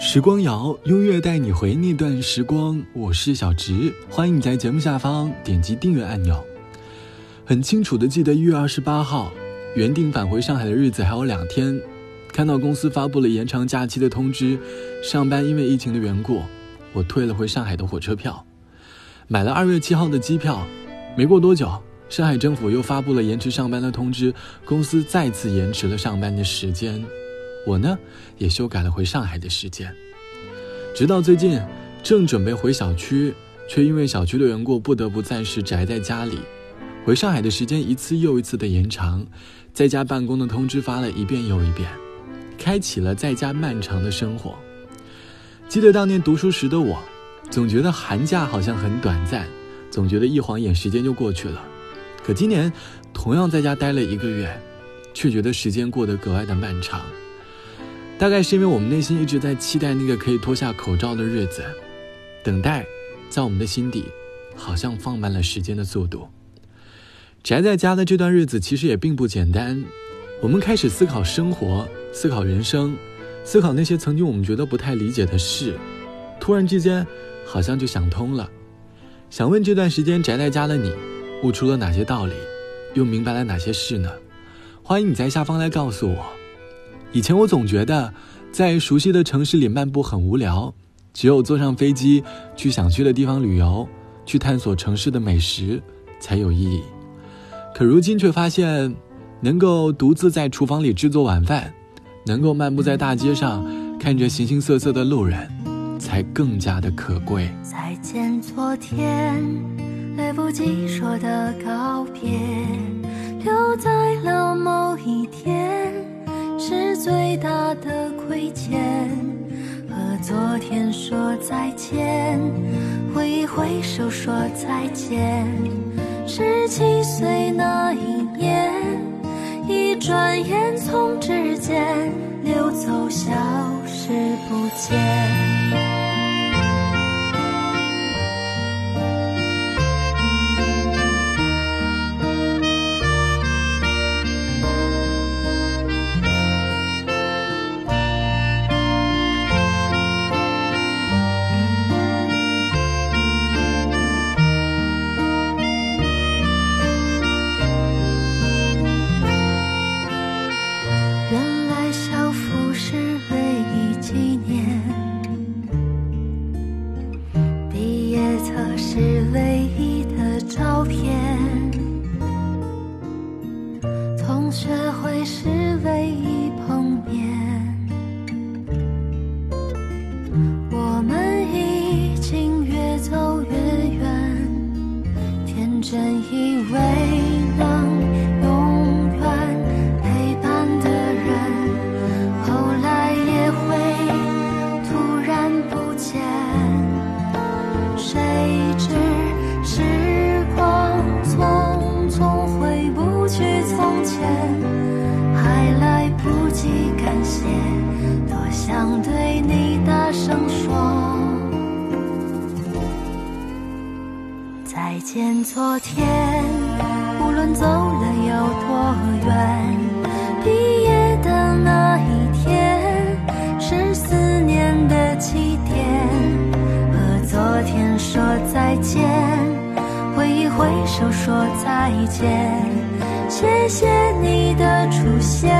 时光谣，音乐带你回那段时光。我是小植，欢迎你在节目下方点击订阅按钮。很清楚的记得一月二十八号，原定返回上海的日子还有两天，看到公司发布了延长假期的通知，上班因为疫情的缘故，我退了回上海的火车票，买了二月七号的机票。没过多久，上海政府又发布了延迟上班的通知，公司再次延迟了上班的时间。我呢，也修改了回上海的时间。直到最近，正准备回小区，却因为小区的缘故，不得不暂时宅在家里。回上海的时间一次又一次的延长，在家办公的通知发了一遍又一遍，开启了在家漫长的生活。记得当年读书时的我，总觉得寒假好像很短暂，总觉得一晃眼时间就过去了。可今年，同样在家待了一个月，却觉得时间过得格外的漫长。大概是因为我们内心一直在期待那个可以脱下口罩的日子，等待，在我们的心底，好像放慢了时间的速度。宅在家的这段日子其实也并不简单，我们开始思考生活，思考人生，思考那些曾经我们觉得不太理解的事，突然之间，好像就想通了。想问这段时间宅在家的你，悟出了哪些道理，又明白了哪些事呢？欢迎你在下方来告诉我。以前我总觉得，在熟悉的城市里漫步很无聊，只有坐上飞机去想去的地方旅游，去探索城市的美食才有意义。可如今却发现，能够独自在厨房里制作晚饭，能够漫步在大街上看着形形色色的路人，才更加的可贵。再见，昨天，来不及说的告别，留在了某一天。是最大的亏欠，和昨天说再见，挥一挥手说再见。十七岁那一年，一转眼从指尖溜走，消失不见。再见昨天，无论走了有多远，毕业的那一天是思念的起点。和昨天说再见，挥一挥手说再见。谢谢你的出现，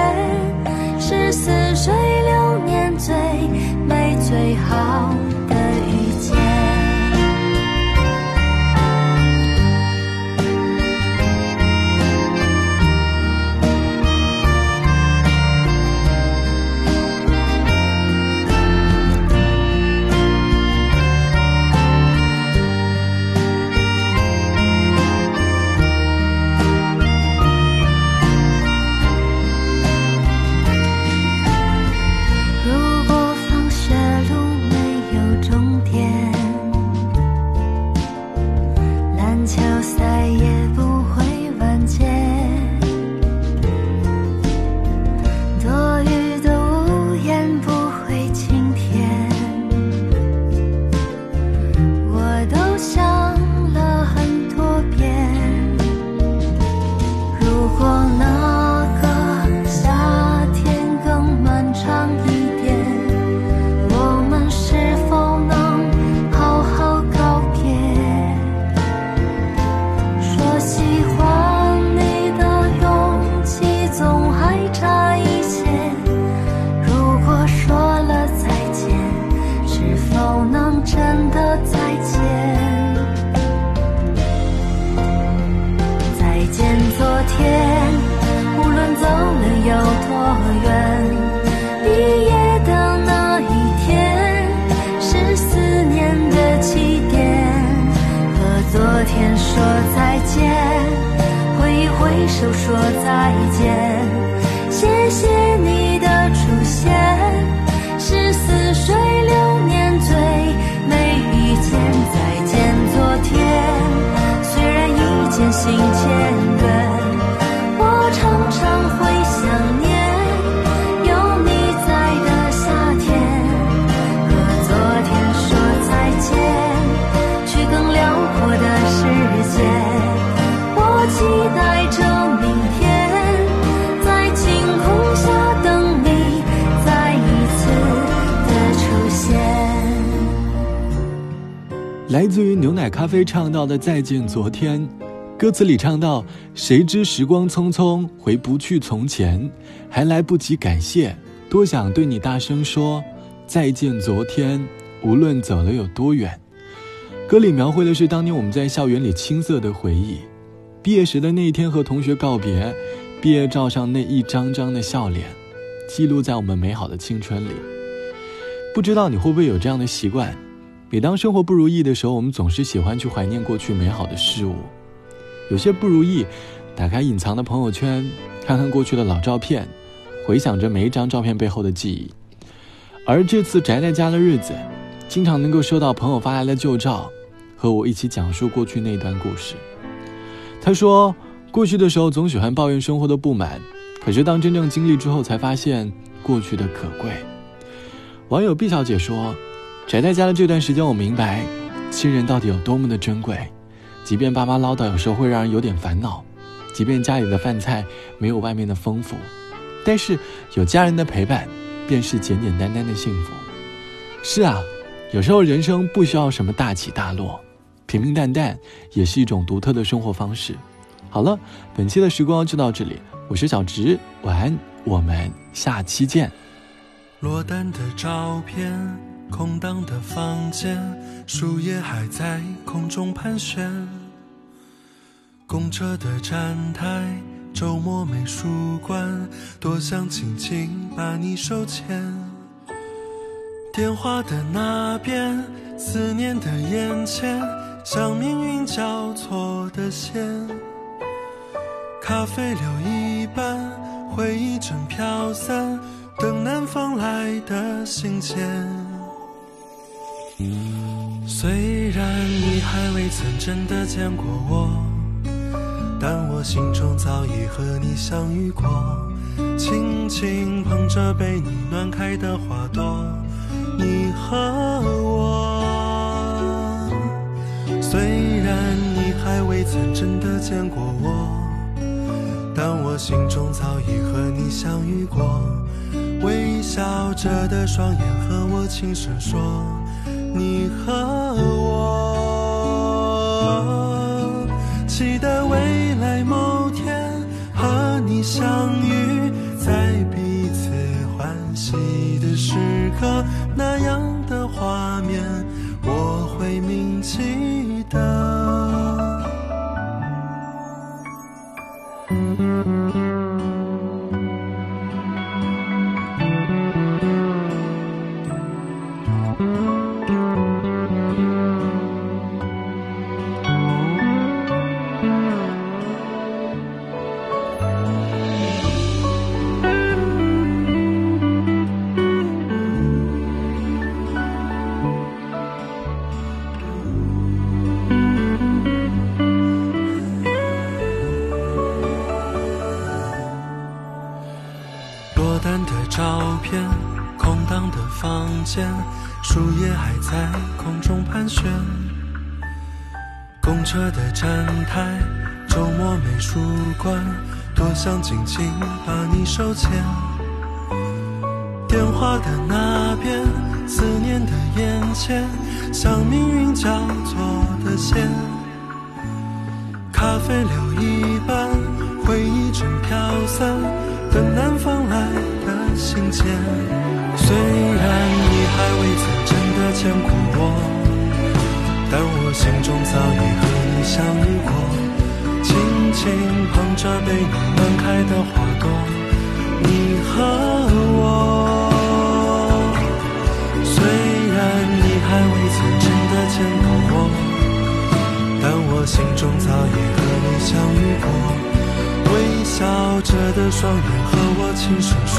天，无论走了有多远。来自于牛奶咖啡唱到的《再见昨天》，歌词里唱到：“谁知时光匆匆，回不去从前，还来不及感谢，多想对你大声说再见昨天，无论走了有多远。”歌里描绘的是当年我们在校园里青涩的回忆，毕业时的那一天和同学告别，毕业照上那一张张的笑脸，记录在我们美好的青春里。不知道你会不会有这样的习惯？每当生活不如意的时候，我们总是喜欢去怀念过去美好的事物。有些不如意，打开隐藏的朋友圈，看看过去的老照片，回想着每一张照片背后的记忆。而这次宅在家的日子，经常能够收到朋友发来的旧照。和我一起讲述过去那段故事。他说，过去的时候总喜欢抱怨生活的不满，可是当真正经历之后，才发现过去的可贵。网友毕小姐说，宅在家的这段时间，我明白亲人到底有多么的珍贵。即便爸妈唠叨，有时候会让人有点烦恼；即便家里的饭菜没有外面的丰富，但是有家人的陪伴，便是简简单单的幸福。是啊，有时候人生不需要什么大起大落。平平淡淡也是一种独特的生活方式。好了，本期的时光就到这里，我是小直，晚安，我们下期见。落单的照片，空荡的房间，树叶还在空中盘旋。公车的站台，周末美术馆，多想轻轻把你手牵。电话的那边，思念的眼前。像命运交错的线，咖啡留一半，回忆正飘散，等南方来的信件。虽然你还未曾真的见过我，但我心中早已和你相遇过。轻轻捧着被你暖开的花朵，你和我。虽然你还未曾真的见过我，但我心中早已和你相遇过。微笑着的双眼和我轻声说：“你和我。”期待未来某天和你相遇，在彼此欢喜的时刻，那样的画面我会铭记的。照片，空荡的房间树叶还在空中盘旋，公车的站台，周末美术馆，多想紧紧把你手牵。电话的那边，思念的眼前，像命运交错的线。咖啡留一半，回忆正飘散，等南方来的信件。虽然你还未曾真的。见过我，但我心中早已和你相遇过。轻轻捧着被你暖开的花朵，你和我。虽然你还未曾真的见过我，但我心中早已和你相遇过。微笑着的双眼和我轻声说，